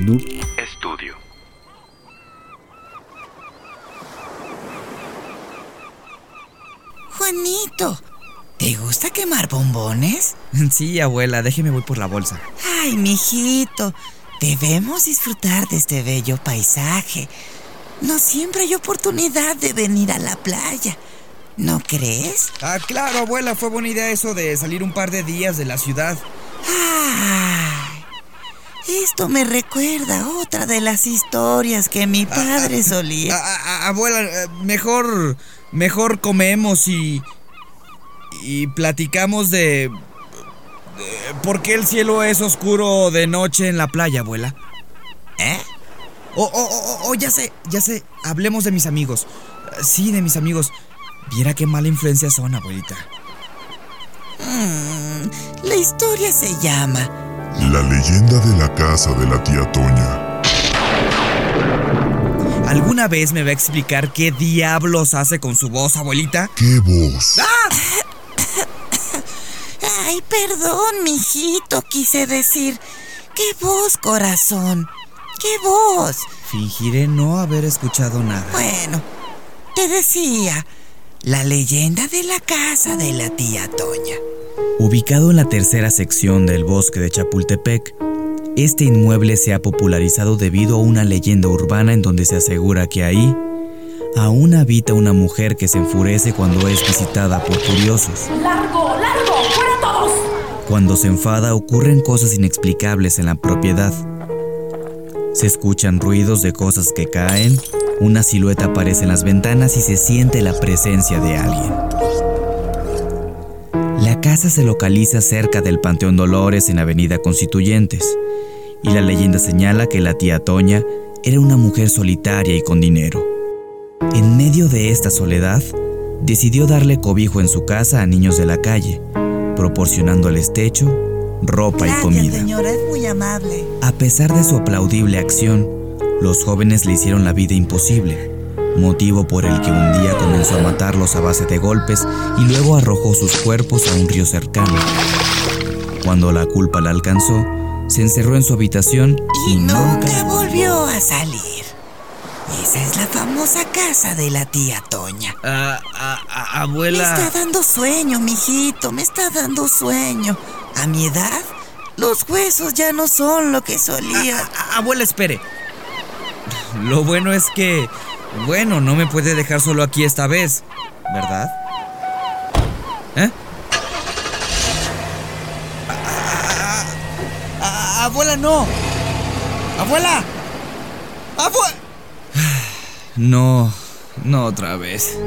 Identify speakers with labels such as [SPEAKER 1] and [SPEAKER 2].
[SPEAKER 1] Noob Studio.
[SPEAKER 2] Juanito, ¿te gusta quemar bombones?
[SPEAKER 3] Sí, abuela, déjeme voy por la bolsa.
[SPEAKER 2] Ay, mijito, debemos disfrutar de este bello paisaje. No siempre hay oportunidad de venir a la playa. ¿No crees?
[SPEAKER 3] Ah, claro, abuela, fue buena idea eso de salir un par de días de la ciudad.
[SPEAKER 2] Ay, esto me recuerda otra de las historias que mi padre solía.
[SPEAKER 3] Ah, ah, ah, abuela, eh, mejor, mejor comemos y y platicamos de, de por qué el cielo es oscuro de noche en la playa, abuela.
[SPEAKER 2] ¿Eh?
[SPEAKER 3] Oh, oh, oh, oh, ya sé, ya sé. Hablemos de mis amigos. Sí, de mis amigos. Viera qué mala influencia son, abuelita.
[SPEAKER 2] Mm, la historia se llama
[SPEAKER 4] La leyenda de la casa de la tía Toña.
[SPEAKER 3] ¿Alguna vez me va a explicar qué diablos hace con su voz, abuelita?
[SPEAKER 4] ¿Qué voz?
[SPEAKER 2] Ay, perdón, mijito, quise decir. ¿Qué voz, corazón? ¿Qué voz?
[SPEAKER 3] Fingiré no haber escuchado nada.
[SPEAKER 2] Bueno, te decía, la leyenda de la casa de la tía Toña.
[SPEAKER 1] Ubicado en la tercera sección del bosque de Chapultepec, este inmueble se ha popularizado debido a una leyenda urbana en donde se asegura que ahí aún habita una mujer que se enfurece cuando es visitada por curiosos.
[SPEAKER 5] ¡Largo, largo! ¡Fuera todos!
[SPEAKER 1] Cuando se enfada ocurren cosas inexplicables en la propiedad. Se escuchan ruidos de cosas que caen, una silueta aparece en las ventanas y se siente la presencia de alguien. La casa se localiza cerca del Panteón Dolores en Avenida Constituyentes, y la leyenda señala que la tía Toña era una mujer solitaria y con dinero. En medio de esta soledad, decidió darle cobijo en su casa a niños de la calle, proporcionándoles techo, ropa y comida.
[SPEAKER 2] señora, es muy amable.
[SPEAKER 1] A pesar de su aplaudible acción, los jóvenes le hicieron la vida imposible, motivo por el que un día comenzó a matarlos a base de golpes y luego arrojó sus cuerpos a un río cercano. Cuando la culpa la alcanzó, se encerró en su habitación
[SPEAKER 2] Y
[SPEAKER 1] y
[SPEAKER 2] nunca
[SPEAKER 1] nunca...
[SPEAKER 2] volvió a salir. Esa es la famosa casa de la tía Toña.
[SPEAKER 3] Ah, ah, ah,
[SPEAKER 2] Me
[SPEAKER 3] abuela.
[SPEAKER 2] está dando sueño, mijito, me está dando sueño. A mi edad, los huesos ya no son lo que solía.
[SPEAKER 3] Abuela, espere. Lo bueno es que, bueno, no me puede dejar solo aquí esta vez, ¿verdad? ¿Eh? Abuela, no. Abuela. Abuela. No, no otra vez.